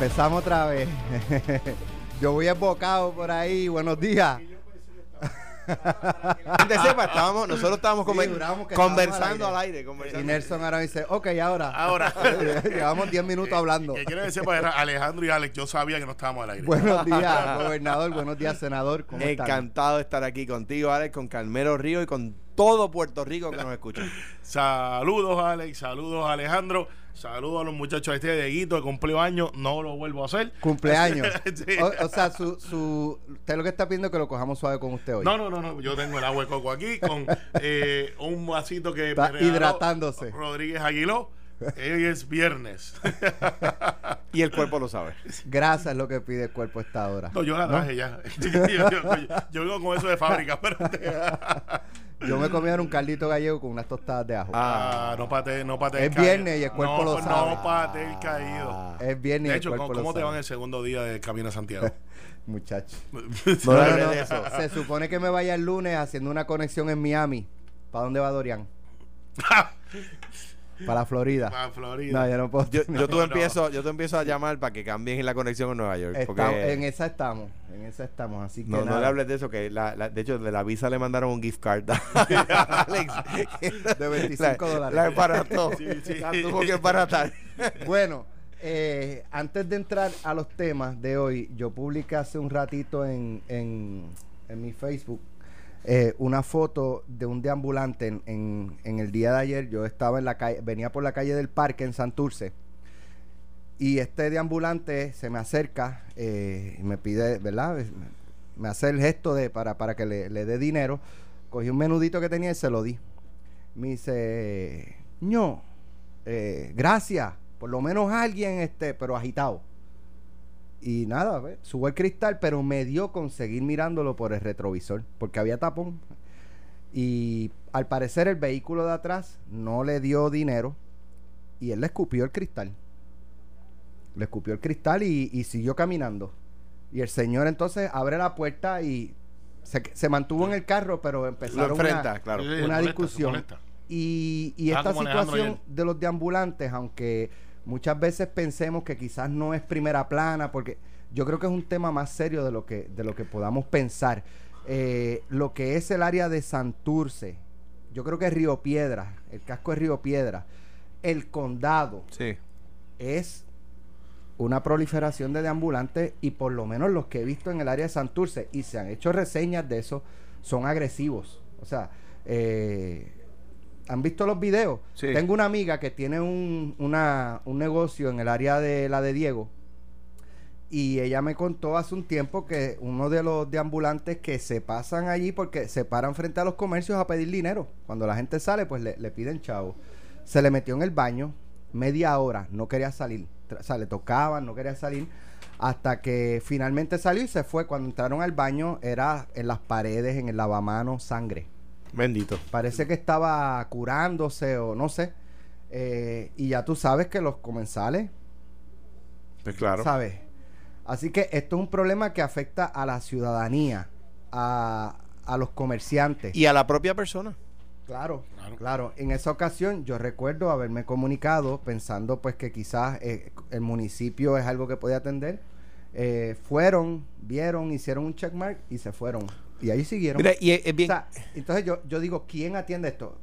Empezamos otra vez. Yo voy embocado por ahí. Buenos días. Gente sepa, estábamos, nosotros estábamos Sí, conversando al al aire. aire. Y. Nelson ahora dice, ok, ahora. Ahora. Llevamos 10 minutos hablando. Que quiero que sepa, era Alejandro y Alex. Yo sabía que no estábamos al aire. Buenos días, gobernador. Buenos días, senador. ¿Cómo están? Encantado de estar aquí contigo, Alex, con Carmelo Río y con todo Puerto Rico que nos escucha. Saludos, Alex. Saludos, Alejandro. Saludos a los muchachos de este de Guito de cumpleaños. No lo vuelvo a hacer. Cumpleaños. Sí. o, o sea, su, su, usted lo que está pidiendo es que lo cojamos suave con usted hoy. No, no, no, no. Yo tengo el agua de coco aquí con eh, un vasito que Está me regaló hidratándose. Rodríguez Aguiló. Hoy es viernes. Y el cuerpo lo sabe. Grasa es lo que pide el cuerpo a esta hora. No, yo la traje ya. yo, yo- yo- yo vengo con eso de fábrica, pero Yo me comí un caldito gallego con unas tostadas de ajo. Ah, no pate, no pate Es viernes y el cuerpo no, lo sabe. No pate el caído. Es viernes y De el hecho, cuerpo ¿cómo, lo cómo te sabe. va en el segundo día de Camino a Santiago? Muchacho. No No, no, eso. Se supone que me vaya el lunes haciendo una conexión en Miami. ¿Para dónde va Dorian? Para Florida. Para Florida. No, yo no puedo. Yo, yo, no. empiezo, yo te empiezo a llamar para que cambien la conexión en Nueva York. Porque en esa estamos. En esa estamos. Así que no, no le hables de eso, que la, la- de hecho de la visa le mandaron un gift card a Alex. De 25 La- dólares. La embarató. Sí, sí. La tuvo que embaratar. Bueno, eh, antes de entrar a los temas de hoy, yo publiqué hace un ratito en, en, en mi Facebook eh, una foto de un deambulante en, en, el día de ayer. Yo estaba en la calle, venía por la calle del parque en Santurce. Y este deambulante se me acerca eh, y me pide, ¿verdad? Me hace el gesto de para, para que le, le dé dinero. Cogí un menudito que tenía y se lo di. Me dice, ño, eh, gracias, por lo menos alguien, este, pero agitado. Y nada, subo el cristal, pero me dio con seguir mirándolo por el retrovisor, porque había tapón. Y al parecer el vehículo de atrás no le dio dinero y él le escupió el cristal. Le escupió el cristal y, y siguió caminando. Y el señor entonces abre la puerta y se, se mantuvo en el carro, pero empezaron enfrenta, una- claro. Una molesta, discusión. y, y Ah, esta situación de los deambulantes, aunque muchas veces pensemos que quizás no es primera plana, porque yo creo que es un tema más serio de lo que, de lo que podamos pensar. Eh, lo que es el área de Santurce, yo creo que es Río Piedra, el casco es Río Piedra, el condado Sí. es una proliferación de deambulantes y por lo menos los que he visto en el área de Santurce y se han hecho reseñas de eso son agresivos. O sea, eh, ¿han visto los videos? Sí. Tengo una amiga que tiene un, una- un negocio en el área de la de Diego y ella me contó hace un tiempo que uno de los deambulantes que se pasan allí porque se paran frente a los comercios a pedir dinero. Cuando la gente sale, pues le, le piden chavo. Se le metió en el baño media hora, no quería salir. O sea, le tocaban, no quería salir. Hasta que finalmente salió y se fue. Cuando entraron al baño, era en las paredes, en el lavamanos, sangre. Bendito. Parece que estaba curándose o no sé. Eh, y ya tú sabes que los comensales Pues claro. ¿Sabes? Así que esto es un problema que afecta a la ciudadanía, a, a los comerciantes. Y a la propia persona. claro, Claro. claro, En esa ocasión yo recuerdo haberme comunicado pensando pues que quizás eh, el municipio es algo que podía atender. Eh, fueron, vieron, hicieron un checkmark y se fueron. Y ahí siguieron. Mira, y es, bien. O sea, entonces yo, yo digo, ¿quién atiende esto?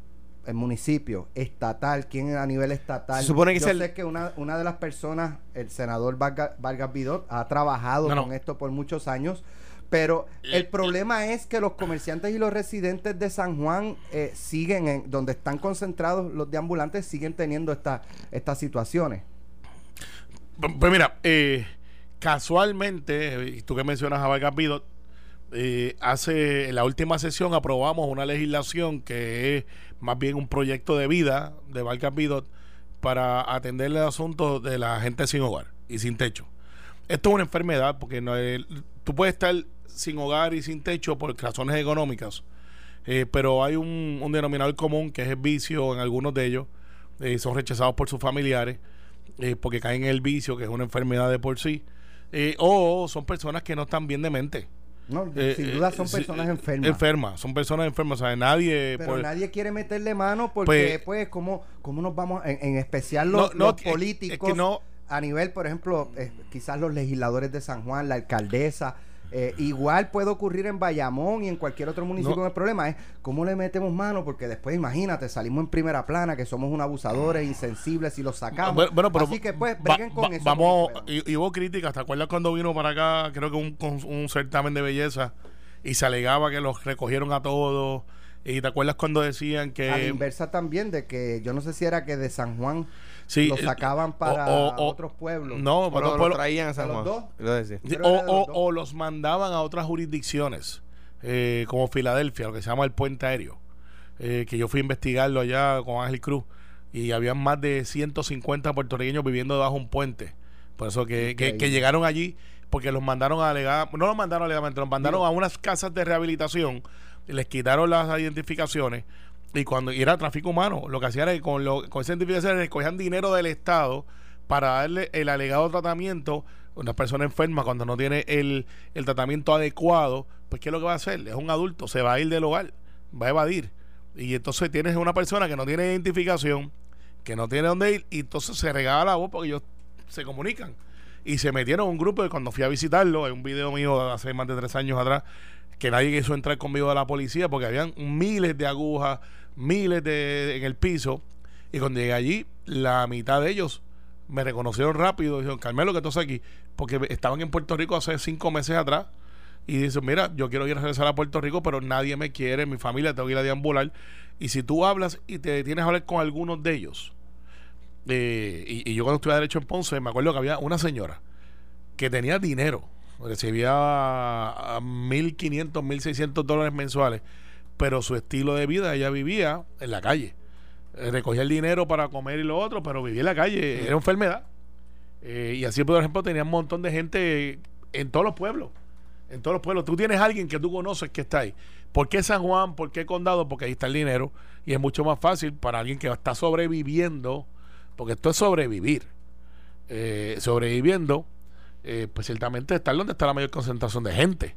El municipio, estatal, ¿quién a nivel estatal? Se supone que yo es el- sé que una, una de las personas, el senador Vargas, Vargas Vidot, ha trabajado No, no. con esto por muchos años, pero Eh, el problema es que los comerciantes y los residentes de San Juan eh, siguen, en, donde están concentrados los deambulantes, siguen teniendo esta, estas situaciones. Pues mira, eh, casualmente, eh, y tú que mencionas a Vargas Vidot, eh, hace en la última sesión aprobamos una legislación que es más bien un proyecto de vida de Vargas Vidot para atender el asunto de la gente sin hogar y sin techo. Esto es una enfermedad porque no tú puedes estar sin hogar y sin techo por razones económicas, eh, pero hay un, denominador común que es el vicio en algunos de ellos, eh, son rechazados por sus familiares eh, porque caen en el vicio, que es una enfermedad de por sí, o son personas que no están bien de mente. No, Eh, sin eh, duda son personas eh, enfermas. Enfermas, son personas enfermas, o sea, nadie... Pero por- nadie quiere meterle mano porque, Pues- pues, ¿cómo, cómo nos vamos, en, en especial los, No, no, los es- políticos, es que no- a nivel, por ejemplo, eh, quizás los legisladores de San Juan, la alcaldesa, eh, igual puede ocurrir en Bayamón y en cualquier otro municipio. El problema es cómo le metemos mano, porque después, imagínate, salimos en primera plana, que somos unos abusadores, insensibles y los sacamos. Bueno, pero Así que, pues, breguen con eso. Vamos, y, y hubo críticas. ¿Te acuerdas cuando vino para acá, creo que un, con un certamen de belleza, y se alegaba que los recogieron a todos? Y te acuerdas cuando decían que. a la inversa también, de que yo no sé si era que de San Juan Sí, lo eh, sacaban para o- o- otros pueblos. No, para Pero otros lo pueblos. traían a San ¿A los Juan. dos? Sí, o, los dos. o los mandaban a otras jurisdicciones, eh, como Filadelfia, lo que se llama el puente aéreo, eh, que yo fui a investigarlo allá con Ángel Cruz, y habían más de 150 puertorriqueños viviendo debajo de un puente. Por eso que, que, llegaron allí, porque los mandaron a alegar, no los mandaron alegadamente, los mandaron Digo- a unas casas de rehabilitación, les quitaron las identificaciones, y cuando y era tráfico humano, lo que hacían era que con, lo, con esa identificación recogían dinero del Estado para darle el alegado tratamiento a una persona enferma cuando no tiene el, el tratamiento adecuado, pues ¿qué es lo que va a hacer? Es un adulto, se va a ir del hogar, va a evadir. Y entonces tienes una persona que no tiene identificación, que no tiene dónde ir, y entonces se regala la voz porque ellos se comunican. Y se metieron en un grupo de cuando fui a visitarlo, en un video mío de hace más de tres años atrás, que nadie quiso entrar conmigo de la policía porque habían miles de agujas, miles de en el piso. Y cuando llegué allí, la mitad de ellos me reconocieron rápido. Dijeron, Carmelo, que estás aquí. Porque estaban en Puerto Rico hace cinco meses atrás. Y dicen, mira, yo quiero ir a regresar a Puerto Rico, pero nadie me quiere, mi familia, tengo que ir a deambular. Y si tú hablas y te tienes a hablar con algunos de ellos, eh, y, yo cuando estuve a Derecho en Ponce, me acuerdo que había una señora que tenía dinero, recibía a, a 1.500, 1.600 dólares mensuales, pero su estilo de vida, ella vivía en la calle. Eh, recogía el dinero para comer y lo otro, pero vivía en la calle, era enfermedad. Eh, y así, por ejemplo, tenía un montón de gente en todos los pueblos. En todos los pueblos. Tú tienes a alguien que tú conoces que está ahí. ¿Por qué San Juan? ¿Por qué Condado? Porque ahí está el dinero. Y es mucho más fácil para alguien que está sobreviviendo. Porque esto es sobrevivir. Eh, sobreviviendo, eh, pues ciertamente estar donde está la mayor concentración de gente.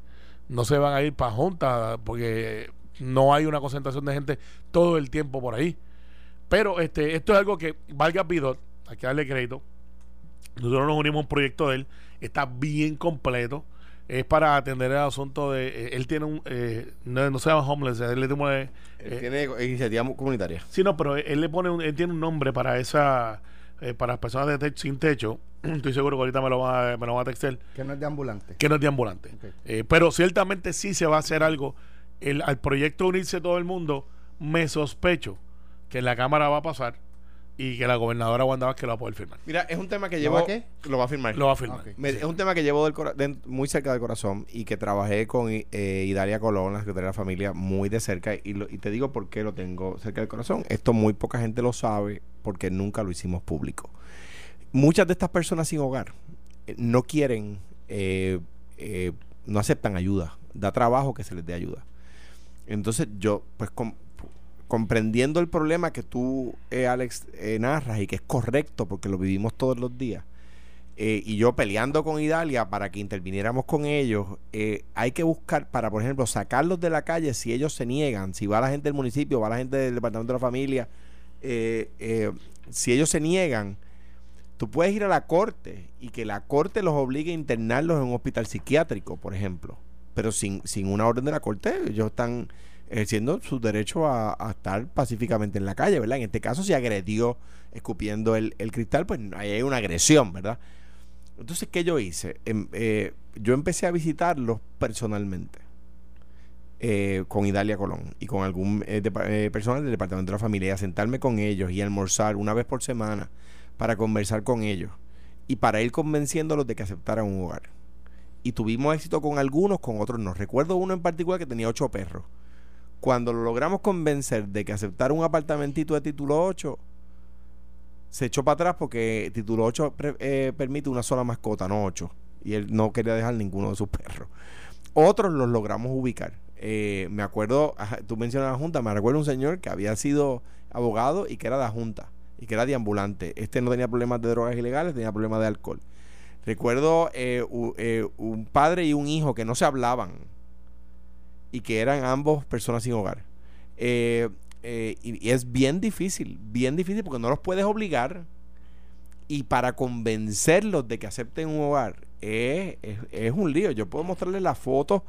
No se van a ir para juntas porque no hay una concentración de gente todo el tiempo por ahí. Pero este, esto es algo que valga Pidot, hay que darle crédito. Nosotros nos unimos a un proyecto de él, está bien completo. Es para atender el asunto de. eh, él tiene un. eh, no, no se llama homeless, él le tiene. Él eh, tiene iniciativa mu- comunitaria. Sí, no, pero él le pone un, él tiene un nombre para esa eh, para las personas de te- sin techo. Estoy seguro que ahorita me lo va, a- me lo va a textar, Que no es de ambulante. que no es de ambulante. Eh, pero ciertamente sí se va a hacer algo. El, al proyecto unirse todo el mundo, me sospecho que en la Cámara va a pasar y que la gobernadora Wanda Vázquez lo va a poder firmar. Mira, es un tema que ¿Lo llevo. va a qué? Lo va a firmar. Lo va a firmar. Ok. Me- Es un tema que llevo del cora- de- muy cerca del corazón y que trabajé con eh, Idalia Colón, la Secretaría de la Familia, muy de cerca. Y, lo- y te digo por qué lo tengo cerca del corazón. Esto muy poca gente lo sabe porque nunca lo hicimos público. Muchas de estas personas sin hogar eh, no quieren, eh, eh, no aceptan ayuda. Da trabajo que se les dé ayuda. Entonces yo, pues com- comprendiendo el problema que tú, eh, Alex, eh, narras y que es correcto porque lo vivimos todos los días, eh, y yo peleando con Idalia para que interviniéramos con ellos, eh, hay que buscar para, por ejemplo, sacarlos de la calle si ellos se niegan, si va la gente del municipio, va la gente del departamento de la familia, eh, si ellos se niegan, tú puedes ir a la corte y que la corte los obligue a internarlos en un hospital psiquiátrico, por ejemplo, pero sin, sin una orden de la corte, ellos están ejerciendo su derecho a, estar pacíficamente en la calle, ¿verdad? En este caso, si agredió escupiendo el, el cristal, pues ahí hay una agresión, ¿verdad? Entonces, ¿qué yo hice? Em, eh, yo empecé a visitarlos personalmente eh, con Idalia Colón y con algún eh, eh, personal del Departamento de la Familia a sentarme con ellos y almorzar una vez por semana para conversar con ellos y para ir convenciéndolos de que aceptaran un hogar. Y tuvimos éxito con algunos, con otros no. Recuerdo uno en particular que tenía ocho perros. Cuando lo logramos convencer de que aceptara un apartamentito de título 8, se echó para atrás porque título 8 pre- eh, permite una sola mascota, no 8. Y él no quería dejar ninguno de sus perros. Otros los logramos ubicar. Eh, me acuerdo, tú mencionas la Junta, me recuerdo un señor que había sido abogado y que era de la Junta y que era de ambulante. Este no tenía problemas de drogas ilegales, tenía problemas de alcohol. Recuerdo eh, eh, un padre y un hijo que no se hablaban y que eran ambos personas sin hogar. Eh, y, es bien difícil, bien difícil porque no los puedes obligar Y para convencerlos de que acepten un hogar es, es- un lío. Yo puedo mostrarles las fotos.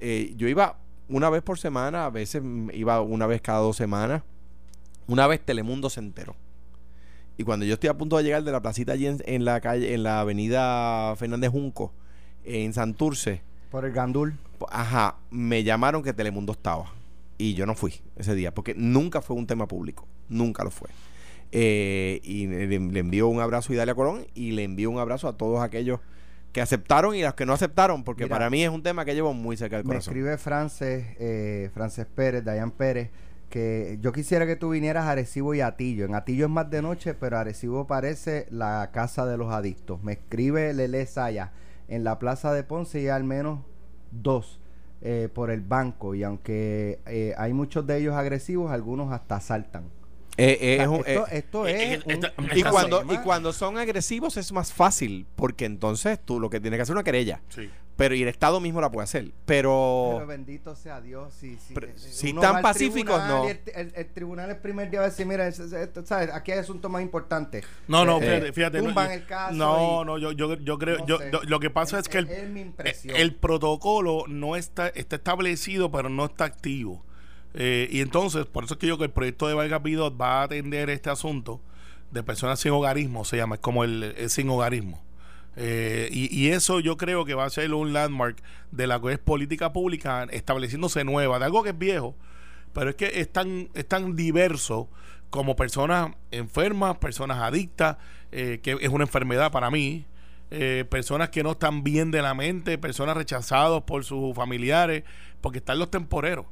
Yo iba una vez por semana, a veces mm, iba una vez cada dos semanas. Una vez Telemundo se enteró. Y cuando yo estoy a punto de llegar de la placita allí en, en la calle, en la avenida Fernández Junco, en Santurce, Por el Gandul. ajá, me llamaron que Telemundo estaba. Y yo no fui ese día, porque nunca fue un tema público. Nunca lo fue. Eh, y le, le envío un abrazo a Idalia Colón y le envío un abrazo a todos aquellos que aceptaron y los que no aceptaron, porque Mira, para mí es un tema que llevo muy cerca del Me corazón. escribe Frances, eh, Frances Pérez, Dayan Pérez, que yo quisiera que tú vinieras a Arecibo y Atillo. En Atillo es más de noche, pero Arecibo parece la casa de los adictos. Me escribe Lele Saya. En la plaza de Ponce y al menos dos eh, por el banco. Y aunque eh, hay muchos de ellos agresivos, algunos hasta saltan. Eh, eh, es un- esto, esto eh, es eh, un- y, cuando, y cuando son agresivos es más fácil, porque entonces tú lo que tienes que hacer es una querella. Sí. Pero y el Estado mismo la puede hacer. Pero, Pero bendito sea Dios. Si, si, Pero eh, si va al pacíficos, no. El, el- el tribunal el primer día va a decir: Mira, es- es- esto, ¿sabes? aquí hay asuntos más importantes. No, no, Eh, fíjate, fíjate. no, tumban yo- el caso No, y- no, yo, yo, yo creo, No yo, lo que pasa es que el, es mi impresión. el protocolo no está, está establecido, pero no está activo. Eh, y entonces, por eso es que yo que el proyecto de Vargas Vidot va a atender este asunto de personas sin hogarismo, se llama, es como el, el sin hogarismo. Eh, y, y eso yo creo que va a ser un landmark de la que es política pública estableciéndose nueva, de algo que es viejo, pero es que es tan, es tan diverso como personas enfermas, personas adictas, eh, que es una enfermedad para mí, eh, personas que no están bien de la mente, personas rechazados por sus familiares, porque están los temporeros,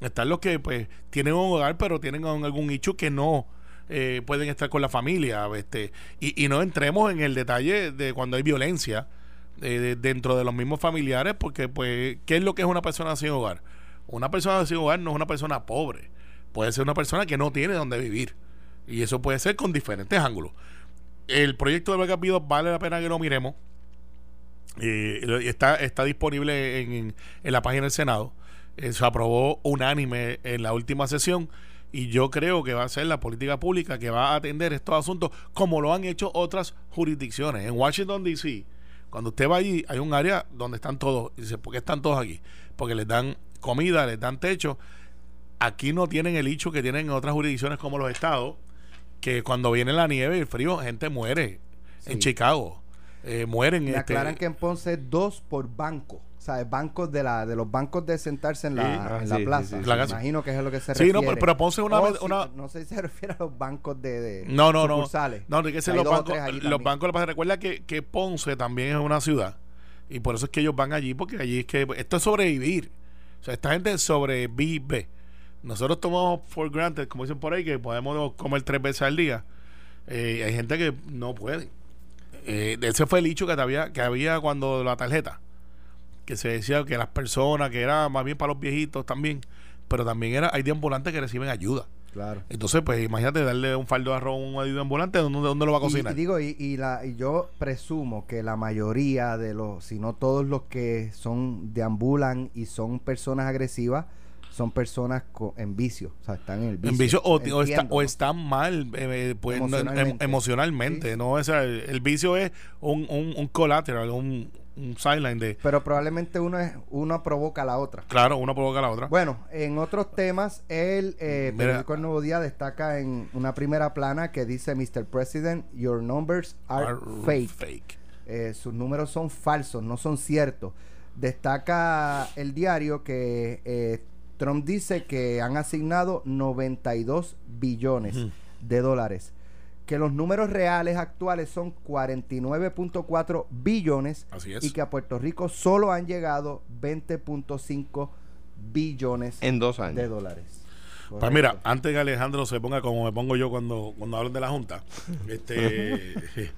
están los que pues tienen un hogar pero tienen algún hecho que no eh, pueden estar con la familia, este, y, no entremos en el detalle de cuando hay violencia eh, de- dentro de los mismos familiares, porque pues, ¿qué es lo que es una persona sin hogar? Una persona sin hogar no es una persona pobre, puede ser una persona que no tiene donde vivir, y eso puede ser con diferentes ángulos. El proyecto de Vargas Vidot vale la pena que lo miremos. Eh, está, está disponible en- en la página del Senado. Eh, se aprobó unánime en la última sesión y yo creo que va a ser la política pública que va a atender estos asuntos como lo han hecho otras jurisdicciones. En Washington, D.C., cuando usted va allí, hay un área donde están todos. Y dice, ¿por qué están todos aquí? Porque les dan comida, les dan techo. Aquí no tienen el hecho que tienen en otras jurisdicciones como los estados, que cuando viene la nieve y el frío, gente muere. En. Chicago, eh, mueren. Me este, aclaran que en Ponce dos por banco. O sea, bancos de la de los bancos de sentarse en la, Sí. Ah, en sí, la sí, plaza. sí, sí. La imagino que es a lo que se Sí, refiere. no, pero- pero Ponce una- Oh, sí, una- no sé si se refiere a los bancos de, de No, no, no. sucursales. No, tiene que los dos o bancos. Los bancos, que pasa, recuerda que, que Ponce también es una ciudad. Y por eso es que ellos van allí, porque allí es que. Esto es sobrevivir. O sea, esta gente sobrevive. Nosotros tomamos for granted, como dicen por ahí, que podemos comer tres veces al día. Eh, hay gente que no puede. Eh, ese fue el hecho que había, que había cuando la tarjeta. Que se decía que las personas, que era más bien para los viejitos también. Pero también era, hay de ambulantes que reciben ayuda. Claro. Entonces, pues imagínate darle un faldo de arroz a un ambulante, ¿dónde, dónde lo va a Y, cocinar? y digo, y, y la, y yo presumo que la mayoría de los, si no todos los que son deambulan y son personas agresivas, son personas co- en vicio. O sea, están en el vicio. en vicio o, o está- Entiendo, o ¿no? están mal eh, eh, pues, no, em- Emocionalmente. Sí. no o sea, el, el vicio es un, un, un collateral un, un sideline de Pero probablemente uno es uno provoca a la otra. claro una provoca a la otra Bueno, en otros temas, el eh, periódico El Nuevo Día destaca en una primera plana que dice Mr. President, your numbers are, Are fake. fake. Eh, sus números son falsos, no son ciertos. Destaca el diario que eh, Trump dice que han asignado 92 billones de dólares. Que los números reales actuales son 49.4 billones así es y que a Puerto Rico solo han llegado 20.5 billones En dos años. de dólares. Pues mira, antes que Alejandro se ponga como me pongo yo cuando, cuando hablan de la Junta, este,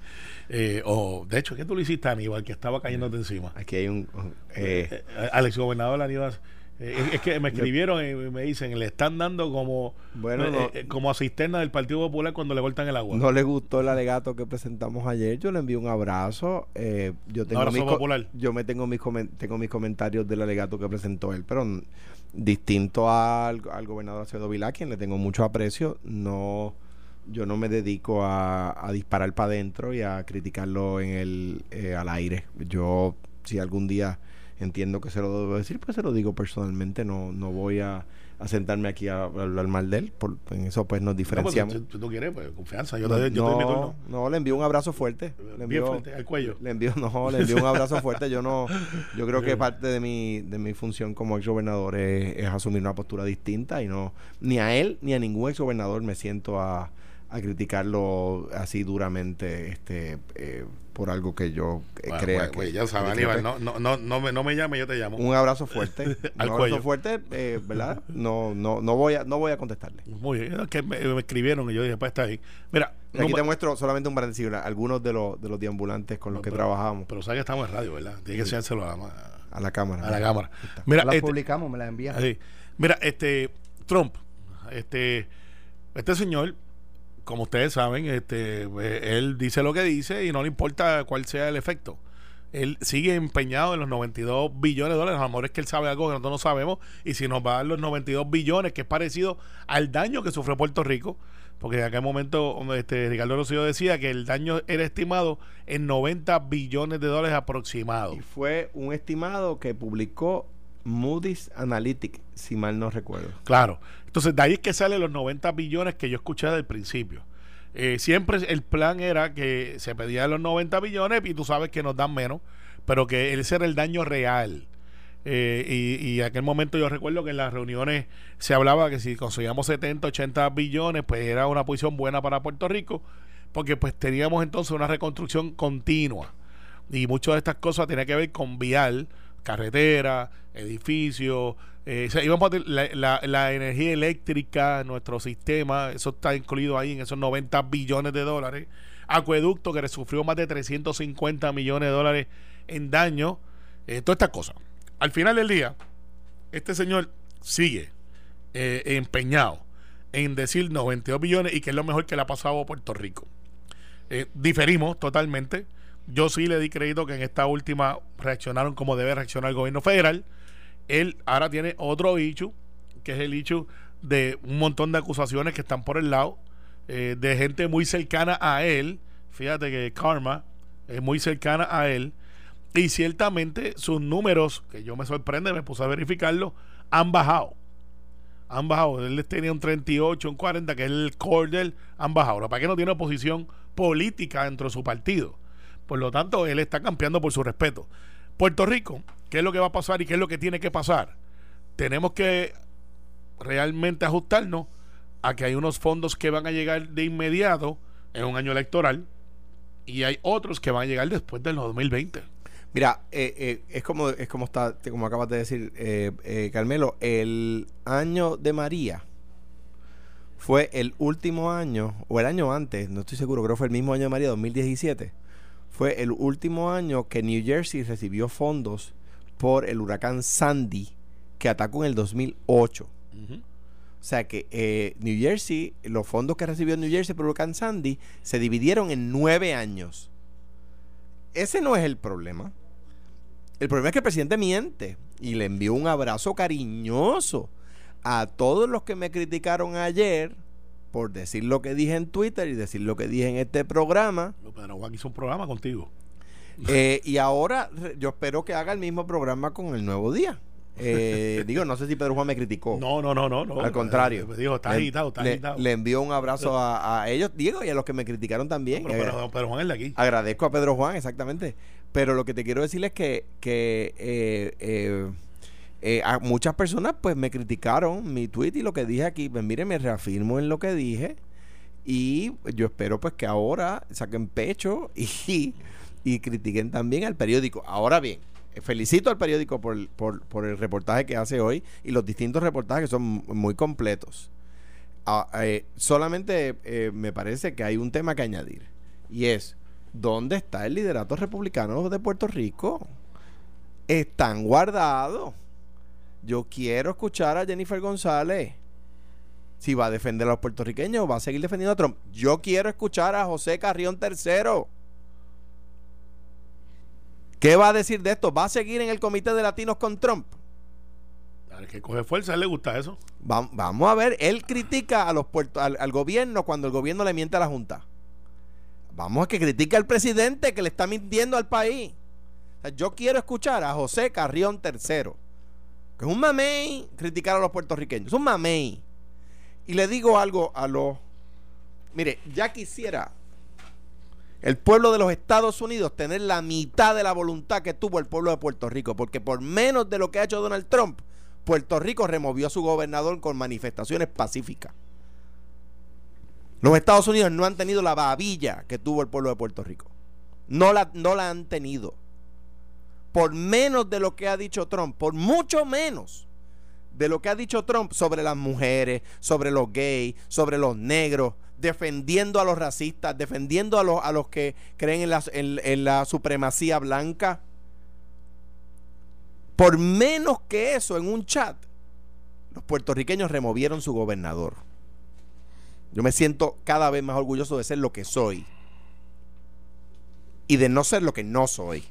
eh, o de hecho, ¿qué tú le hiciste a Aníbal que estaba cayéndote encima? Aquí hay un... eh, Eh, Alex Gobernador Aníbal, eh, es, que me escribieron y me dicen, le están dando como, Bueno, eh, no- eh, como a cisterna del Partido Popular cuando le cortan el agua. no le gustó el alegato que presentamos ayer. Yo le envío un abrazo. eh, yo tengo abrazo mis co- popular. Yo me tengo mis tengo mis comentarios del alegato que presentó él, pero distinto al, al gobernador Acevedo Vilá, quien le tengo mucho aprecio, no yo no me dedico a, disparar para adentro y a criticarlo en el eh, al aire. Yo, si algún día entiendo que se lo debo decir, pues se lo digo personalmente. No, no voy a a sentarme aquí a hablar mal de él. Por, en eso pues nos pues, diferenciamos. si tú quieres, pues confianza. Yo, no, te, yo no. No, le envío un abrazo fuerte. Le envío, fuerte, al cuello. Le envío, no, le envío un abrazo fuerte. Yo no, yo creo que parte de mi, de mi función como ex gobernador es, es asumir una postura distinta y no, ni a él ni a ningún ex gobernador me siento a a criticarlo así duramente este eh, por algo que yo eh, crea que ya sabes Aníbal no, no, no, no, me, no me llame yo te llamo. Un abrazo fuerte un abrazo fuerte eh, verdad no no no voy a no voy a contestarle. Muy bien que me, escribieron y yo dije pues está ahí mira aquí te muestro solamente un paréntesis algunos de los de los deambulantes con los que trabajamos. pero sabes que estamos en radio verdad tiene que enseñárselo a la, a la cámara a la cámara. Mira la este, publicamos me la envían. Mira este Trump este este señor como ustedes saben, este, eh, él dice lo que dice y no le importa cuál sea el efecto. Él sigue empeñado en los 92 billones de dólares. A lo mejor es que él sabe algo que nosotros no sabemos. Y si nos va a dar los 92 billones, que es parecido al daño que sufrió Puerto Rico, porque en aquel momento este, Ricardo Rosillo decía que el daño era estimado en 90 billones de dólares aproximados. Y fue un estimado que publicó Moody's Analytics, si mal no recuerdo. Claro. Entonces, de ahí es que salen los 90 billones que yo escuché desde el principio. Eh, siempre el plan era que se pedían los 90 billones y tú sabes que nos dan menos, pero que ese era el daño real. Eh, y, en aquel momento yo recuerdo que en las reuniones se hablaba que si conseguíamos 70, 80 billones, pues era una posición buena para Puerto Rico, porque pues teníamos entonces una reconstrucción continua. Y muchas de estas cosas tenían que ver con vial, carretera, edificios, eh, íbamos a la, la, energía eléctrica, nuestro sistema, eso está incluido ahí en esos 90 billones de dólares. Acueducto que sufrió más de 350 millones de dólares en daño. Eh, todas estas cosas. Al final del día, este señor sigue eh, empeñado en decir 92 billones y que es lo mejor que le ha pasado a Puerto Rico. Diferimos totalmente. Yo sí le di crédito que en esta última reaccionaron como debe reaccionar el gobierno federal. Él ahora tiene otro hecho, que es el hecho de un montón de acusaciones que están por el lado, eh, de gente muy cercana a él. Fíjate que Karma es muy cercana a él. Y ciertamente sus números, que yo me sorprende, me puse a verificarlo, han bajado. Han bajado. Él tenía un 38, un 40, que es el core han bajado. ¿Para qué no tiene oposición política dentro de su partido? Por lo tanto, él está campeando por su respeto. Puerto Rico, ¿qué es lo que va a pasar y qué es lo que tiene que pasar? Tenemos que realmente ajustarnos a que hay unos fondos que van a llegar de inmediato en un año electoral y hay otros que van a llegar después del 2020. Mira, eh, eh, es como es como está, como acabas de decir, eh, Carmelo, el año de María fue el último año o el año antes, no estoy seguro, creo que fue el mismo año de María, 2017 fue el último año que New Jersey recibió fondos por el huracán Sandy que atacó en el 2008. O sea que eh, New Jersey, los fondos que recibió New Jersey por el huracán Sandy se dividieron en nueve años. Ese no es el problema. El problema es que el presidente miente y le envió un abrazo cariñoso a todos los que me criticaron ayer por decir lo que dije en Twitter y decir lo que dije en este programa. Pedro Juan hizo un programa contigo. Eh, y ahora yo espero que haga el mismo programa con el nuevo día. Eh, digo, no sé si Pedro Juan me criticó. No, no, no, no. Al contrario. Me dijo, está agitado, está le, agitado. Le envío un abrazo a, ellos, Diego, y a los que me criticaron también. pero, Pedro Juan es de aquí. Agradezco a Pedro Juan, exactamente. Pero lo que te quiero decir es que, que eh, eh, a muchas personas pues me criticaron mi tweet y lo que dije aquí. Pues mire, me reafirmo en lo que dije. Y yo espero pues que ahora saquen pecho y, y critiquen también al periódico. Ahora bien, felicito al periódico por, por, por, el reportaje que hace hoy y los distintos reportajes que son muy completos. Ah, eh, solamente eh, me parece que hay un tema que añadir y es, ¿dónde está el liderato republicano de Puerto Rico? Están guardados. Yo quiero escuchar a Jennifer González. Si va a defender a los puertorriqueños o va a seguir defendiendo a Trump. Yo quiero escuchar a José Carrión III. ¿Qué va a decir de esto? ¿Va a seguir en el comité de latinos con Trump? A ver, que coge fuerza, a él le gusta eso. Va- vamos a ver, él critica a los al, al gobierno cuando el gobierno le miente a la Junta. Vamos a que critique al presidente que le está mintiendo al país. O sea, yo quiero escuchar a José Carrión III, que es un mamey criticar a los puertorriqueños. Es un mamey. Y le digo algo a los... Mire, ya quisiera el pueblo de los Estados Unidos tener la mitad de la voluntad que tuvo el pueblo de Puerto Rico, porque por menos de lo que ha hecho Donald Trump, Puerto Rico removió a su gobernador con manifestaciones pacíficas. Los Estados Unidos no han tenido la babilla que tuvo el pueblo de Puerto Rico. No la, no la han tenido. Por menos de lo que ha dicho Trump, por mucho menos de lo que ha dicho Trump sobre las mujeres, sobre los gays, sobre los negros, defendiendo a los racistas, defendiendo a los, a los que creen en la, en- en la supremacía blanca. Por menos que eso en un chat, los puertorriqueños removieron su gobernador. Yo me siento cada vez más orgulloso de ser lo que soy y de no ser lo que no soy.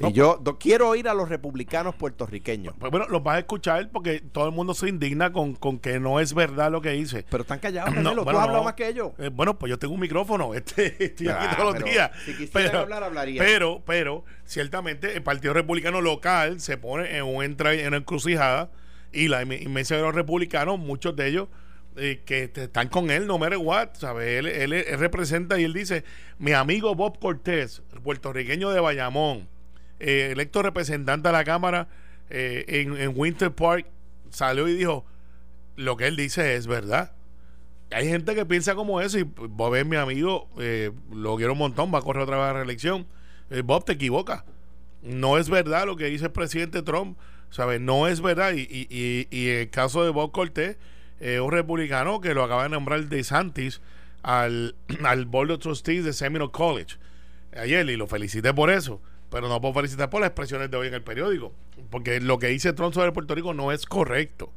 No, y yo do- quiero oír a los republicanos puertorriqueños. Pues bueno, los vas a escuchar porque todo el mundo se indigna con, con que no es verdad lo que dice. Pero están callados, No, bueno, Tú has hablado no. más que ellos. Eh, bueno, pues yo tengo un micrófono. Este, estoy aquí todos los pero días. si quisieran hablar, hablaría. Pero, pero, ciertamente el Partido Republicano local se pone en, un entra, en una encrucijada y la inme- inmensa de los republicanos, muchos de ellos eh, que están con él, no matter what, ¿sabes? Él, él- él representa y él dice, mi amigo Bob Cortés, puertorriqueño de Bayamón, eh, electo representante a la Cámara eh, en, en Winter Park, salió y dijo, lo que él dice es verdad. Hay gente que piensa como eso y Bob es mi amigo, eh, lo quiero un montón, va a correr otra vez a la reelección. Eh, Bob te equivoca. No es verdad lo que dice el presidente Trump, ¿sabes? No es verdad. Y, y, y, y el caso de Bob Cortés, eh, un republicano que lo acaba de nombrar de Santis al, al Board of Trustees de Seminole College ayer y lo felicité por eso. Pero no puedo felicitar por las expresiones de hoy en el periódico. Porque lo que dice Trump sobre Puerto Rico no es correcto.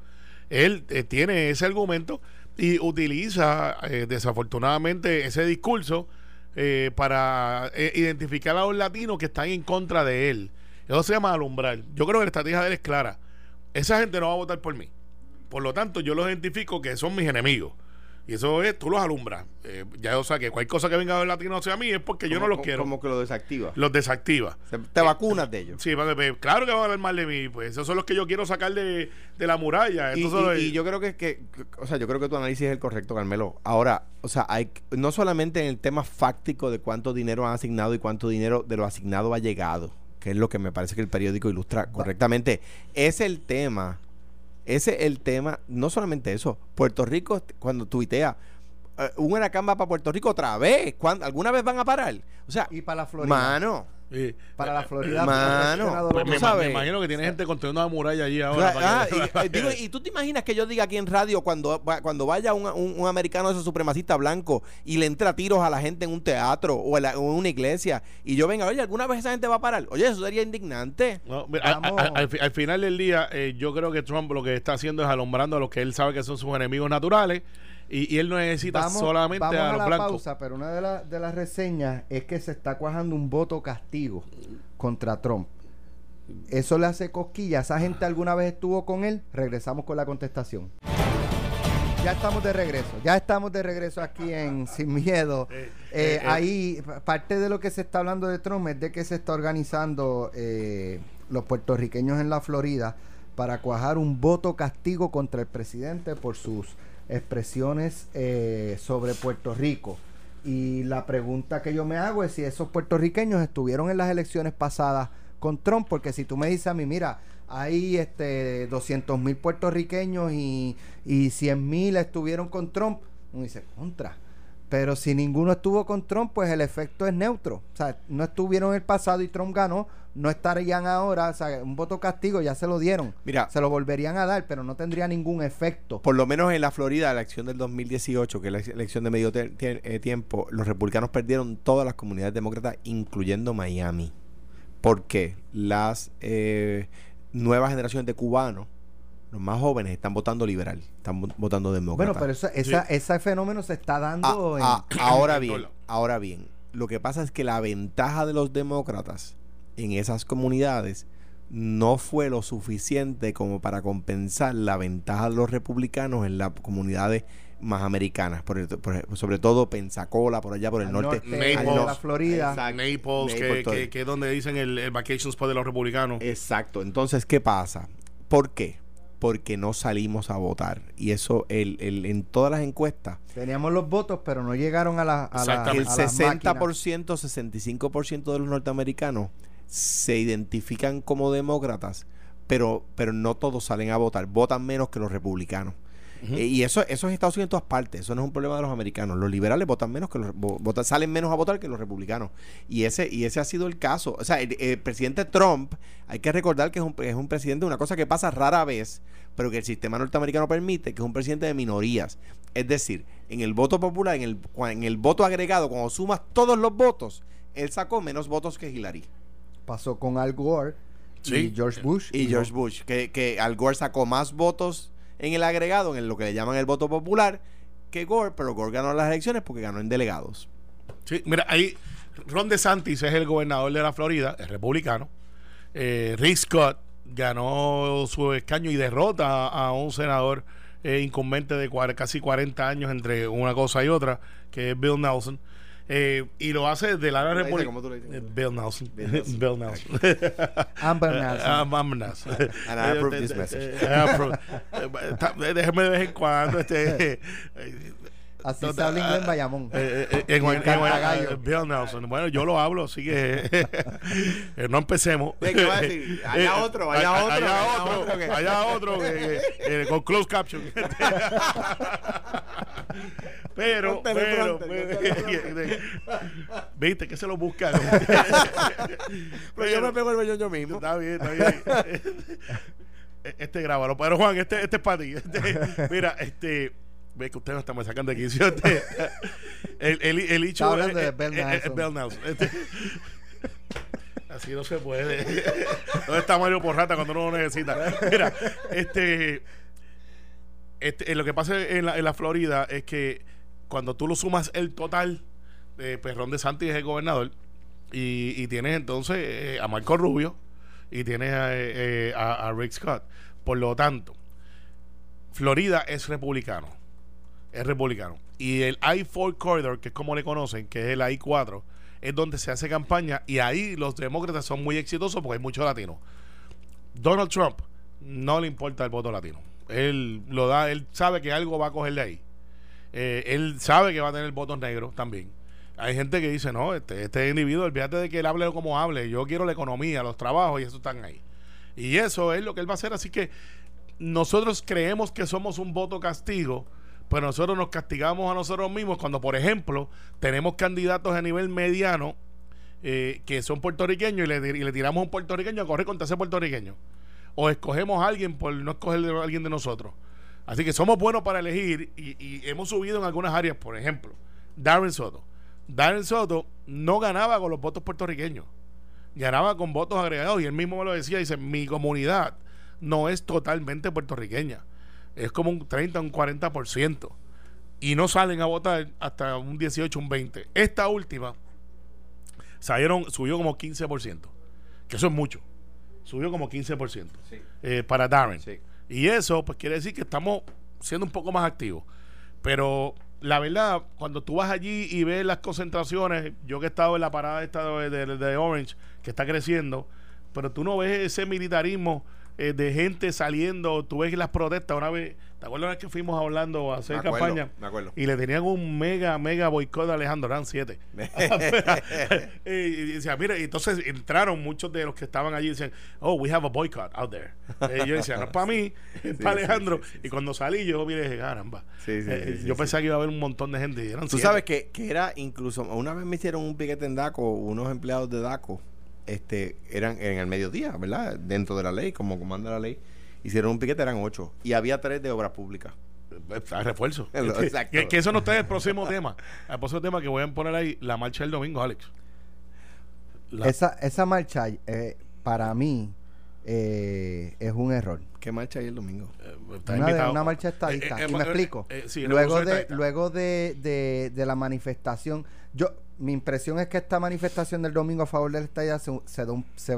Él eh, tiene ese argumento y utiliza eh, desafortunadamente ese discurso eh, para eh, identificar a los latinos que están en contra de él. Eso se llama alumbrar. Yo creo que la estrategia de él es clara. Esa gente no va a votar por mí. Por lo tanto, yo los identifico que son mis enemigos. Y eso es, tú los alumbras. Eh, ya, o sea, que cualquier cosa que venga del latino hacia mí es porque yo no Como- los quiero. Como que lo desactiva. Los desactiva. Se- Te vacunas de ellos. Sí, va- claro que van a hablar mal de mí. Pues esos son los que yo quiero sacar de, de la muralla. Y, los- yo creo que, que, que- o sea, yo creo que tu análisis es el correcto, Carmelo. Ahora, o sea, hay no solamente en el tema fáctico de cuánto dinero han asignado y cuánto dinero de lo asignado ha llegado, que es lo que me parece que el periódico ilustra correctamente, es el tema, ese es el tema, no solamente eso, Puerto Rico cuando tuitea eh, un huracán va para Puerto Rico otra vez, ¿cuándo- ¿alguna vez van a parar? O sea, Y para la Florida. mano, Sí. Para la Florida. Mano, Pues me, sabes. me imagino que tiene gente construyendo una muralla allí ahora. Claro, para ah, que- y, eh, digo, y tú te imaginas que yo diga aquí en radio cuando, va- cuando vaya un, un- un americano de esos supremacistas blancos y le entra a tiros a la gente en un teatro o en, la- o en una iglesia y yo venga, oye, ¿alguna vez esa gente va a parar? Oye, eso sería indignante. No, mira, a- a- Vamos. al, fi- al final del día, eh, yo creo que Trump lo que está haciendo es alumbrando a los que él sabe que son sus enemigos naturales y, y él no necesita Vamos, solamente vamos a a los la blancos. pausa, pero una de, la- de las reseñas es que se está cuajando un voto castigo contra Trump. Eso le hace cosquilla. ¿Esa gente alguna vez estuvo con él? Regresamos con la contestación. Ya estamos de regreso. Ya estamos de regreso aquí en Sin Miedo. Eh, Eh, eh, eh. ahí, pa- parte de lo que se está hablando de Trump es de que se está organizando eh, los puertorriqueños en la Florida para cuajar un voto castigo contra el presidente por sus expresiones eh, sobre Puerto Rico. Y la pregunta que yo me hago es si esos puertorriqueños estuvieron en las elecciones pasadas con Trump, porque si tú me dices a mí, mira, hay este 200 mil puertorriqueños y, y 100 mil estuvieron con Trump, uno dice, contra. Pero si ninguno estuvo con Trump, pues el efecto es neutro. O sea, no estuvieron en el pasado y Trump ganó, no estarían ahora. O sea, un voto castigo ya se lo dieron. Mira, Se lo volverían a dar, pero no tendría ningún efecto. por lo menos en la Florida, la elección del 2018, que es la elección de medio eh, tiempo, los republicanos perdieron todas las comunidades demócratas, incluyendo Miami. Porque las eh, nuevas generaciones de cubanos, los más jóvenes, están votando liberal, están vo- votando demócrata. Bueno, pero esa, ese fenómeno se está dando en... Ah, ah, ahora en bien, ahora bien, lo que pasa es que la ventaja de los demócratas en esas comunidades no fue lo suficiente como para compensar la ventaja de los republicanos en las comunidades más americanas, por, sobre todo Pensacola, por allá por el norte, Naples, la Florida, Naples, que, que, es donde dicen el, el vacation spot de los republicanos. Exacto. Entonces, ¿qué pasa? ¿Por qué? Porque no salimos a votar. Y eso, el, el, en todas las encuestas. Teníamos los votos, pero no llegaron a la. A la el 60%, 65% de los norteamericanos se identifican como demócratas, pero, pero no todos salen a votar. Votan menos que los republicanos. Eh, y eso, eso es Estados Unidos en todas partes. Eso no es un problema de los americanos. Los liberales votan menos que los votan, salen menos a votar que los republicanos. Y ese, y ese ha sido el caso. O sea, el, presidente Trump, hay que recordar que es un, es un presidente de una cosa que pasa rara vez, pero que el sistema norteamericano permite, que es un presidente de minorías. Es decir, en el voto popular, en el, en el voto agregado, cuando sumas todos los votos, él sacó menos votos que Hillary. Pasó con Al Gore y George Bush. Y, George Bush, que, que Al Gore sacó más votos en el agregado, en lo que le llaman el voto popular, que Gore, pero Gore ganó las elecciones porque ganó en delegados. Sí, mira, ahí Ron DeSantis es el gobernador de la Florida, es republicano. Eh, Rick Scott ganó su escaño y derrota a, un senador eh, incumbente de casi 40 años entre una cosa y otra, que es Bill Nelson. Eh, y lo hace de la República. ¿Cómo tú lo dices? Bill Nelson. Bill Nelson. Bill Nelson. Amber Nelson. Amber Nelson. And I approve this message. Déjeme de vez en cuando. Este, Así se habla inglés en Bayamón. Eh, eh, en, en, en, Bill Nelson. Bueno, yo lo hablo, así que no empecemos. ¿Qué va a decir? Allá otro, allá otro. Allá otro, allá otro, con closed caption. Pero, pero, viste que se lo buscan. pero, yo me pego el baño yo mismo. Está bien, está bien. este grábalo. Pero Juan, este, este es para ti. Este, mira, este ve que ustedes no están sacando de quicio. Este, el, el, el hecho hablando de Bell Nelson. Este, así no se puede. ¿Dónde está Mario Porrata cuando uno lo necesita? Mira, este, este lo que pasa en la, en la Florida es que cuando tú lo sumas el total, de Perrón de Santi es el gobernador, y, tienes entonces eh, a Marco Rubio y tienes eh, a, Rick Scott. Por lo tanto, Florida es republicano. Es republicano. Y el I-4 Corridor, que es como le conocen, que es el I-4, es donde se hace campaña y ahí los demócratas son muy exitosos porque hay muchos latinos. Donald Trump no le importa el voto latino. Él lo da, él sabe que algo va a coger de ahí. Eh, él sabe que va a tener votos negros también. Hay gente que dice, no, este, este individuo, olvídate de que él hable como hable, yo quiero la economía, los trabajos y eso están ahí. Y eso es lo que él va a hacer. Así que nosotros creemos que somos un voto castigo, pero nosotros nos castigamos a nosotros mismos cuando, por ejemplo, tenemos candidatos a nivel mediano eh, que son puertorriqueños y le, y le tiramos a un puertorriqueño a correr contra ese puertorriqueño. O escogemos a alguien por no escoger a alguien de nosotros. Así que somos buenos para elegir y, hemos subido en algunas áreas, por ejemplo, Darren Soto. Darren Soto no ganaba con los votos puertorriqueños, ganaba con votos agregados y él mismo me lo decía, dice, mi comunidad no es totalmente puertorriqueña, es como un 30, un 40% y no salen a votar hasta un 18, un 20. Esta última salieron, subió como 15%, que eso es mucho, subió como 15% eh, para Darren. Sí. Y eso, pues quiere decir que estamos siendo un poco más activos. Pero la verdad, cuando tú vas allí y ves las concentraciones, yo que he estado en la parada esta de Orange, que está creciendo, pero tú no ves ese militarismo eh, de gente saliendo, tú ves las protestas, una vez, ¿te acuerdas que fuimos hablando a hacer campaña? Me acuerdo. Y le tenían un mega, mega boicot a Alejandro, eran siete. y, decía, mira, entonces entraron muchos de los que estaban allí y decían, oh, we have a boycott out there. y yo decía, no es para mí, es para Alejandro. y cuando salí yo, mire, dije, caramba. Eh, yo pensaba que iba a haber un montón de gente. Y eran Tú sabes que, que era incluso, una vez me hicieron un piquete en DACO, unos empleados de DACO este, eran en el mediodía, ¿verdad? Dentro de la ley, como comanda la ley. Hicieron un piquete, eran ocho. Y había tres de obras públicas. A refuerzo. Exacto. Que, eso no está en el próximo tema. El próximo tema que voy a poner ahí, la marcha del domingo, Alex. Esa, esa marcha, eh, para mí, eh, es un error. ¿Qué marcha hay el domingo? Eh, una, una, marcha estadista. y me explico. luego de, luego de, de, de la manifestación, yo mi impresión es que esta manifestación del domingo a favor del estadía se, se,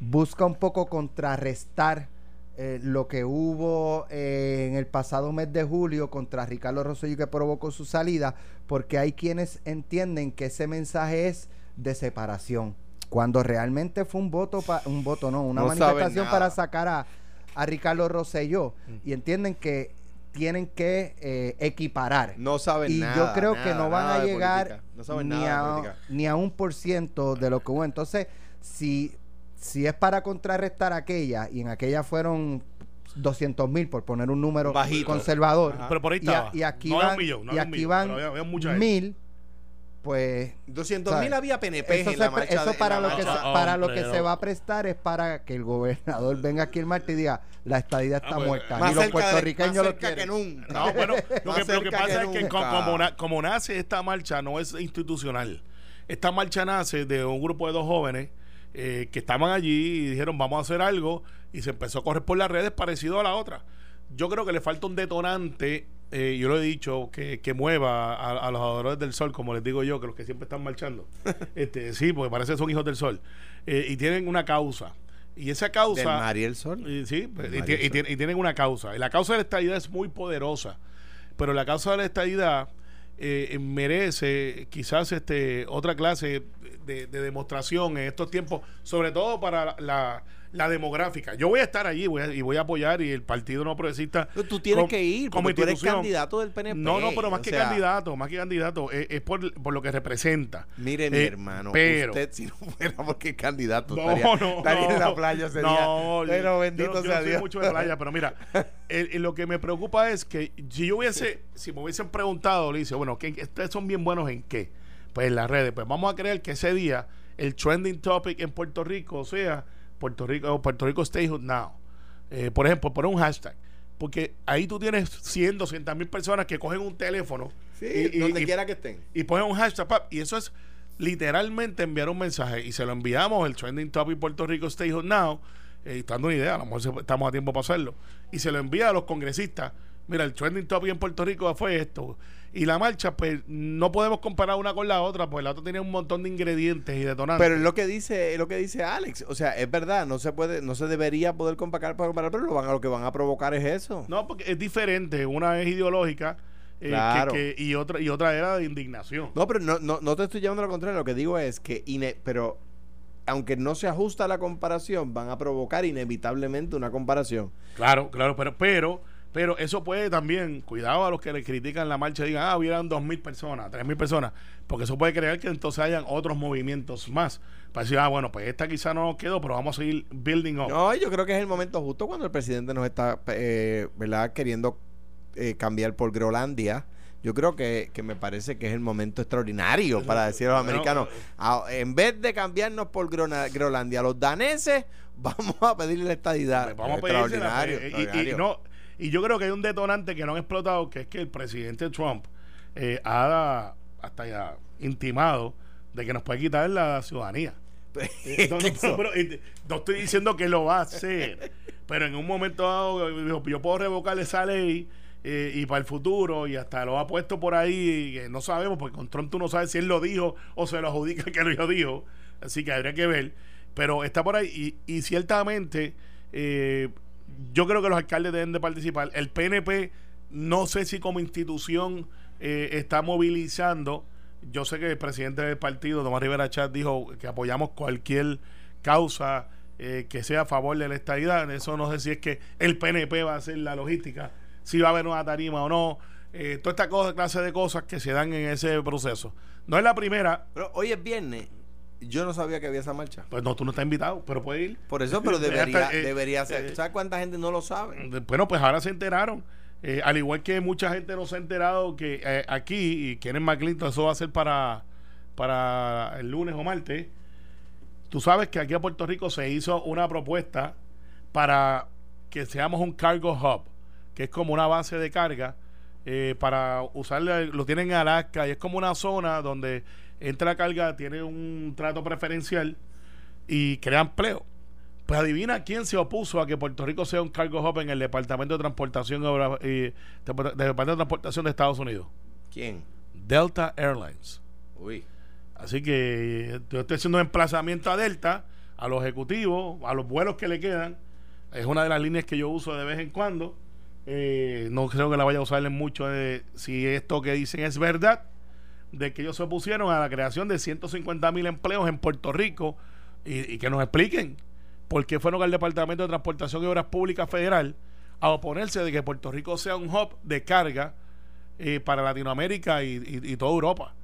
busca un poco contrarrestar eh, lo que hubo eh, en el pasado mes de julio contra Ricardo Rosselló que provocó su salida, porque hay quienes entienden que ese mensaje es de separación, cuando realmente fue un voto, pa- un voto no, una No manifestación para sacar a, a Ricardo Rosselló Mm. y entienden que tienen que eh, equiparar. No saben y nada. yo creo que no van a llegar política. No saben ni, nada a, ni a un por ciento de lo que hubo. Entonces, si, si es para contrarrestar aquella, y en aquella fueron 200 mil, por poner un número Bajito. conservador, Ajá. Pero por ahí y, a- estaba. y aquí no van, un millón, no y aquí millón, van pero había, había mucha gente. mil, pues 200 mil había PNP eso, en se la marcha. eso en para lo que se, marcha. Ah, para lo que se va a prestar es para que el gobernador venga aquí el martes y diga la estadía está pues, muerta Más y los de- puertorriqueños más lo cerca que nunca. No, bueno, lo que, lo que cerca pasa es que como nace esta marcha no es institucional. Esta marcha nace de un grupo de dos jóvenes eh, que estaban allí y dijeron vamos a hacer algo y se empezó a correr por las redes parecido a la otra. Yo creo que le falta un detonante, eh, yo lo he dicho, que, que mueva a, a los adoradores del sol, como les digo yo, que los que siempre están marchando. este Sí, porque parece que son hijos del sol. Eh, y tienen una causa. Y esa causa... Del Sol. Y, sí, pues, Del y, Marisol. ti- y tiene- y tienen una causa. Y la causa de la estadidad es muy poderosa. Pero la causa de la estadidad eh, merece quizás este otra clase de, de demostración en estos tiempos, sobre todo para la, la demográfica. Yo voy a estar allí voy a- y voy a apoyar y el Partido No Progresista... Pero tú tienes com- que ir, como porque tú eres candidato del PNP. No, no, pero más que sea, candidato, más que candidato, es, es por, por lo que representa. Mire, mi Eh, hermano, pero- usted si no fuera porque es candidato, No, estaría, no, estaría no. en la playa ese día. No, pero bendito yo, yo sea no soy Dios. mucho de playa, pero mira, el- el- lo que me preocupa es que si yo hubiese, si me hubiesen preguntado, le dice, bueno, ¿qué, ¿ustedes son bien buenos en qué? Pues en las redes, pues vamos a creer que ese día el trending topic en Puerto Rico sea Puerto Rico Puerto Rico Stay Home Now. Eh, por ejemplo, poner un hashtag. Porque ahí tú tienes 100, 200 mil personas que cogen un teléfono Sí, y- donde y- quiera que estén. y ponen un hashtag, pap, y eso es literalmente enviar un mensaje y se lo enviamos, el trending topic Puerto Rico Stay Home Now, eh, y dando una idea, a lo mejor estamos a tiempo para hacerlo, y se lo envía a los congresistas, mira, el trending topic en Puerto Rico fue esto, y la marcha, pues no podemos comparar una con la otra, pues la otra tenía un montón de ingredientes y detonantes. Pero es lo que dice, es lo que dice Alex, o sea, es verdad, no se puede, no se debería poder comparar, comparar pero lo, van, lo que van a provocar es eso. no, porque es diferente, una es ideológica eh, que- Claro. que- y otra y otra era de indignación. No, pero no, no, no te estoy llevando a lo contrario. Lo que digo es que, ine- pero aunque no se ajusta a la comparación, van a provocar inevitablemente una comparación. Claro, claro, pero, pero, pero eso puede también, cuidado a los que le critican la marcha, digan, ah, hubieran dos mil personas, tres mil personas, porque eso puede crear que entonces hayan otros movimientos más. Para decir, ah, bueno, pues esta quizá no nos quedó, pero vamos a seguir building up. No, yo creo que es el momento justo cuando el presidente nos está, eh, ¿verdad?, queriendo eh, cambiar por Grolandia. Yo creo que, que me parece que es el momento extraordinario para decir a los americanos, "Ah, en vez de cambiarnos por Grolandia, los daneses, vamos a pedirle la estadidad. Vamos a pedírsela, extraordinario. y- y, no, y yo creo que hay un detonante que no han explotado, que es que el presidente Trump eh, ha hasta ya intimado de que nos puede quitar la ciudadanía. Eh, no, no, Eso. pero, eh, no estoy diciendo que lo va a hacer, pero en un momento dado yo puedo revocar esa ley eh, y para el futuro y hasta lo ha puesto por ahí, que no sabemos, porque con Trump tú no sabes si él lo dijo o se lo adjudica que lo dijo, así que habría que ver, pero está por ahí y, y ciertamente eh, yo creo que los alcaldes deben de participar, el PNP no sé si como institución eh, está movilizando. Yo sé que el presidente del partido, Tomás Rivera Chat, dijo que apoyamos cualquier causa eh, que sea a favor de la estadidad. Eso no sé si es que el PNP va a hacer la logística, si va a haber una tarima o no. Eh, toda esta cosa, clase de cosas que se dan en ese proceso. No es la primera, Pero hoy es viernes. Yo no sabía que había esa marcha. pues no, tú no estás invitado, pero puedes ir. Por eso, pero Hasta, debería, eh, debería ser. eh, ¿Sabes cuánta gente no lo sabe? Bueno, pues ahora se enteraron. Eh, al igual que mucha gente no se ha enterado que eh, aquí, y Kenneth McClinton, eso va a ser para, para el lunes o martes. Tú sabes que aquí a Puerto Rico se hizo una propuesta para que seamos un cargo hub, que es como una base de carga eh, para usarla, lo tienen en Alaska y es como una zona donde entra carga, tiene un trato preferencial y crea empleo. Pues adivina quién se opuso a que Puerto Rico sea un cargo hub en el Departamento de Transportación y- de- del Departamento de Transportación de Estados Unidos. ¿Quién? Delta Airlines. Uy. Así que yo estoy haciendo un emplazamiento a Delta a los ejecutivos, a los vuelos que le quedan. Es una de las líneas que yo uso de vez en cuando. Eh, no creo que la vaya a usar en mucho de si esto que dicen es verdad, de que ellos se opusieron a la creación de 150 mil empleos en Puerto Rico y, y que nos expliquen por qué fueron al Departamento de Transportación y Obras Públicas Federal a oponerse de que Puerto Rico sea un hub de carga eh, para Latinoamérica y, y- y toda Europa.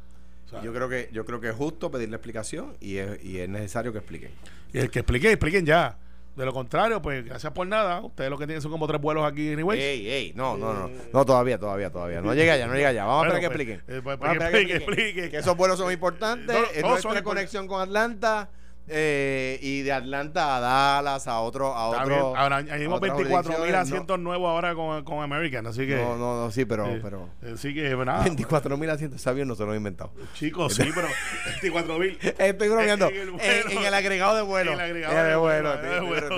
O sea, Yo creo que yo creo que es justo pedirle explicación y es, y es necesario que expliquen. y el que expliquen, expliquen ya. De lo contrario, pues gracias por nada. Ustedes lo que tienen son como tres vuelos aquí anyway. Ey, ey, no, no, no. No, todavía, todavía, todavía. No llega allá, no llega allá. Vamos Bueno, a esperar que pues, expliquen. eh, pues, Vamos a esperar que explique, explique. Que esos vuelos son importantes. No, todos nuestra son conexión con Atlanta. Eh, y de Atlanta a Dallas, a otro, a Está otro. bien. Ahora a añadimos otras 24 mil asientos nuevos ahora con, con American. Así que. No, no, no, sí, pero, eh, pero Así que, nada. 24 mil asientos, está bien, no se lo he inventado. Chicos, sí, pero 24 mil. Estoy bromeando. En el En, vuelo. en el agregado de vuelo. En el agregado de vuelo,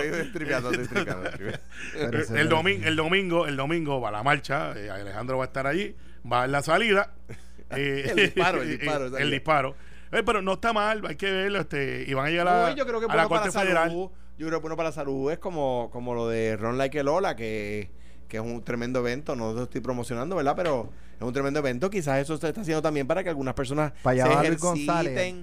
estoy- tripeando, estoy tripeando, el, domingo, el domingo, el domingo va la marcha. eh, Alejandro va a estar allí. Va en la salida. eh, El disparo, el disparo, el salida. disparo. Eh, pero no está mal, hay que verlo. Este, y van a llegar a, No, yo creo que a la Corte Federal. salud. Yo creo que bueno para la salud es como, como lo de Ron Like Lola, que, que es un tremendo evento. No lo estoy promocionando, ¿verdad? Pero es un tremendo evento. Quizás eso se está haciendo también para que algunas personas Para se González.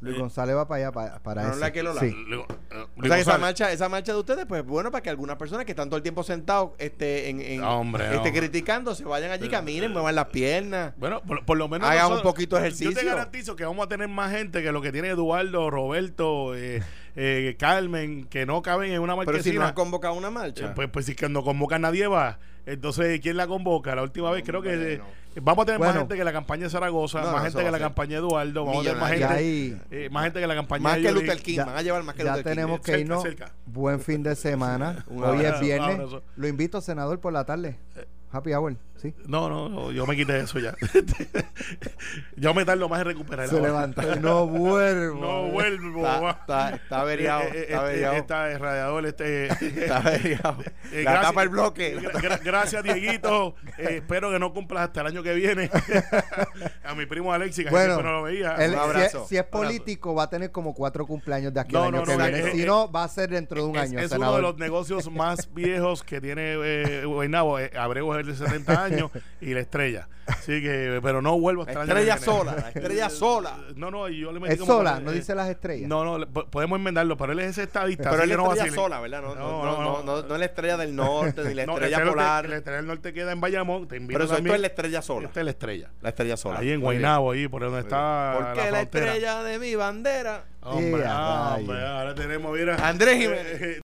Luis González va para allá, para, para ¿No eso. la que Lola? Sí. Luego, eh, O Luis sea, que esa marcha, esa marcha de ustedes, pues bueno, para que algunas personas que están todo el tiempo sentados este, en, en- Hombre, este, hombre. criticando, se vayan allí, caminen, muevan las piernas. Bueno, por, por lo menos. Hagan un poquito de Yo te ejercicio. garantizo que vamos a tener más gente que lo que tiene Eduardo, Roberto, eh, eh, Carmen, que no caben en una Pero si no marquesina. han convocado una marcha. Eh, pues, pues si que no convoca nadie va. Entonces, ¿quién la convoca? La última vez creo que eh, vamos a tener más gente que la campaña de Zaragoza, No, más gente que la campaña de Eduardo, vamos a tener más gente, ahí- eh, más gente que la campaña más de que. Luther King, Ya- van a llevar más que Ya Luther King. tenemos que irnos. cerca. Buen fin de semana. Hoy es viernes. Lo invito, senador, por la tarde. Happy hour, ¿sí? No, no, no, yo me quité eso ya. yo me tardo más en recuperar Se levanta. No vuelvo. No vuelvo. Está, está, está averiado, Eh, eh, está este- averiado. Esta es radiador, este. Está averiado. Eh, La gracias- tapa el bloque. gra- gra- gracias, Dieguito. Eh, espero que no cumplas hasta el año que viene. a mi primo Alexi, que Bueno, siempre no lo veía. Un si, abrazo. es, si es político, va a tener como cuatro cumpleaños de aquí No, al año no, que no, viene. eh, si eh, no, va a ser dentro de un es, año, es uno de los negocios más viejos que tiene eh, Guaynabo. Eh, Abreu es de 70 años y la estrella. Así que, pero no vuelvo año que estrella sola, la estrella sola. No, no, y yo le metí Es como sola, no eh, dice las estrellas. No, no, le- podemos enmendarlo, pero él es ese estadista. Pero así es la que no estrella sola, ¿verdad? No, no, No, no, no, no, no, no es la estrella del norte ni la No, estrella polar. La estrella del norte queda en Bayamón. Te invito Pero eso esto es la estrella sola. Esta es la estrella. La estrella sola. Ahí en. Guaynabo, ahí por donde está Porque la, estrella de mi bandera. Hombre, Yeah, ah, hombre, ahora tenemos, mira. Andrés Jiménez. eh,